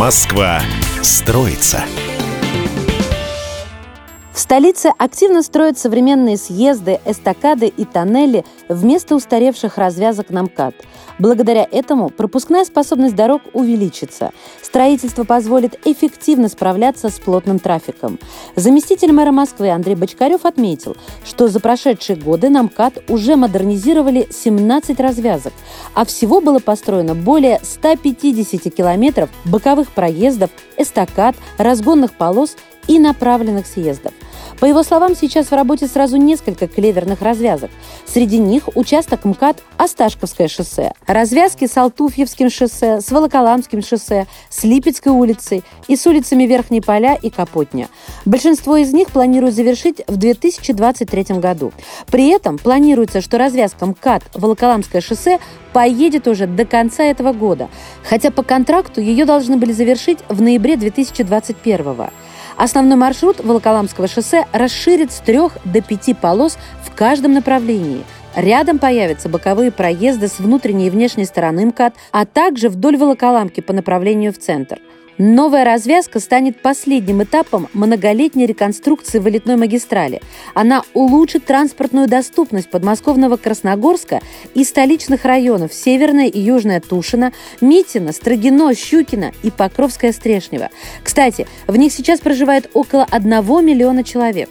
Москва строится. Столице активно строят современные съезды, эстакады и тоннели вместо устаревших развязок на МКАД. Благодаря этому пропускная способность дорог увеличится. Строительство позволит эффективно справляться с плотным трафиком. Заместитель мэра Москвы Андрей Бочкарев отметил, что за прошедшие годы на МКАД уже модернизировали 17 развязок, а всего было построено более 150 километров боковых проездов, эстакад, разгонных полос и направленных съездов. По его словам, сейчас в работе сразу несколько клеверных развязок. Среди них участок МКАД Осташковское шоссе, развязки с Алтуфьевским шоссе, с Волоколамским шоссе, с Липецкой улицей и с улицами Верхней Поля и Капотня. Большинство из них планируют завершить в 2023 году. При этом планируется, что развязка МКАД Волоколамское шоссе поедет уже до конца этого года, хотя по контракту ее должны были завершить в ноябре 2021 года. Основной маршрут Волоколамского шоссе расширит с трех до пяти полос в каждом направлении. Рядом появятся боковые проезды с внутренней и внешней стороны МКАД, а также вдоль Волоколамки по направлению в центр – Новая развязка станет последним этапом многолетней реконструкции вылетной магистрали. Она улучшит транспортную доступность подмосковного Красногорска и столичных районов Северная и Южная Тушина, Митина, Строгино, Щукина и Покровская Стрешнева. Кстати, в них сейчас проживает около 1 миллиона человек.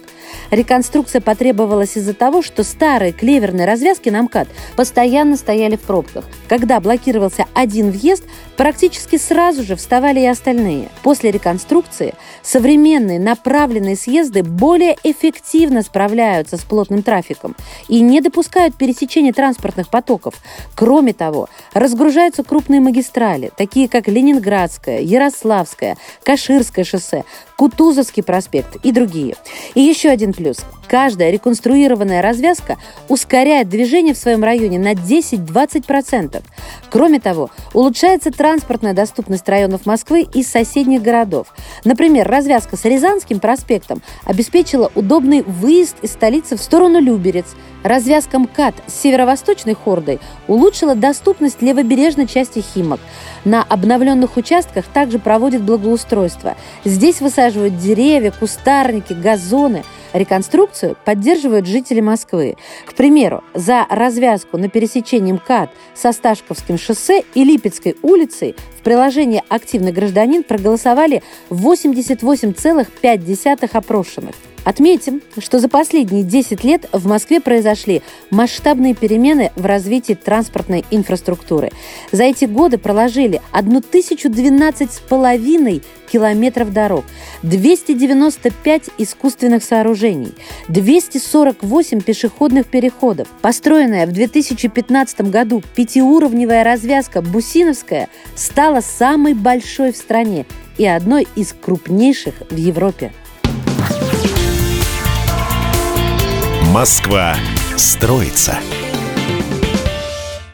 Реконструкция потребовалась из-за того, что старые клеверные развязки на МКАД постоянно стояли в пробках. Когда блокировался один въезд, практически сразу же вставали и остальные остальные. После реконструкции современные направленные съезды более эффективно справляются с плотным трафиком и не допускают пересечения транспортных потоков. Кроме того, разгружаются крупные магистрали, такие как Ленинградская, Ярославская, Каширское шоссе, Кутузовский проспект и другие. И еще один плюс. Каждая реконструированная развязка ускоряет движение в своем районе на 10-20%. Кроме того, улучшается транспортная доступность районов Москвы и соседних городов. Например, развязка с Рязанским проспектом обеспечила удобный выезд из столицы в сторону Люберец. Развязка МКАД с северо-восточной хордой улучшила доступность левобережной части Химок. На обновленных участках также проводят благоустройство. Здесь высаживают деревья, кустарники, газоны. Реконструкцию поддерживают жители Москвы. К примеру, за развязку на пересечении МКАД со Сташковским шоссе и Липецкой улицей в приложении «Активный гражданин» проголосовали 88,5 опрошенных. Отметим, что за последние 10 лет в Москве произошли масштабные перемены в развитии транспортной инфраструктуры. За эти годы проложили 1012,5 километров дорог, 295 искусственных сооружений, 248 пешеходных переходов. Построенная в 2015 году пятиуровневая развязка Бусиновская стала самой большой в стране и одной из крупнейших в Европе. Москва строится.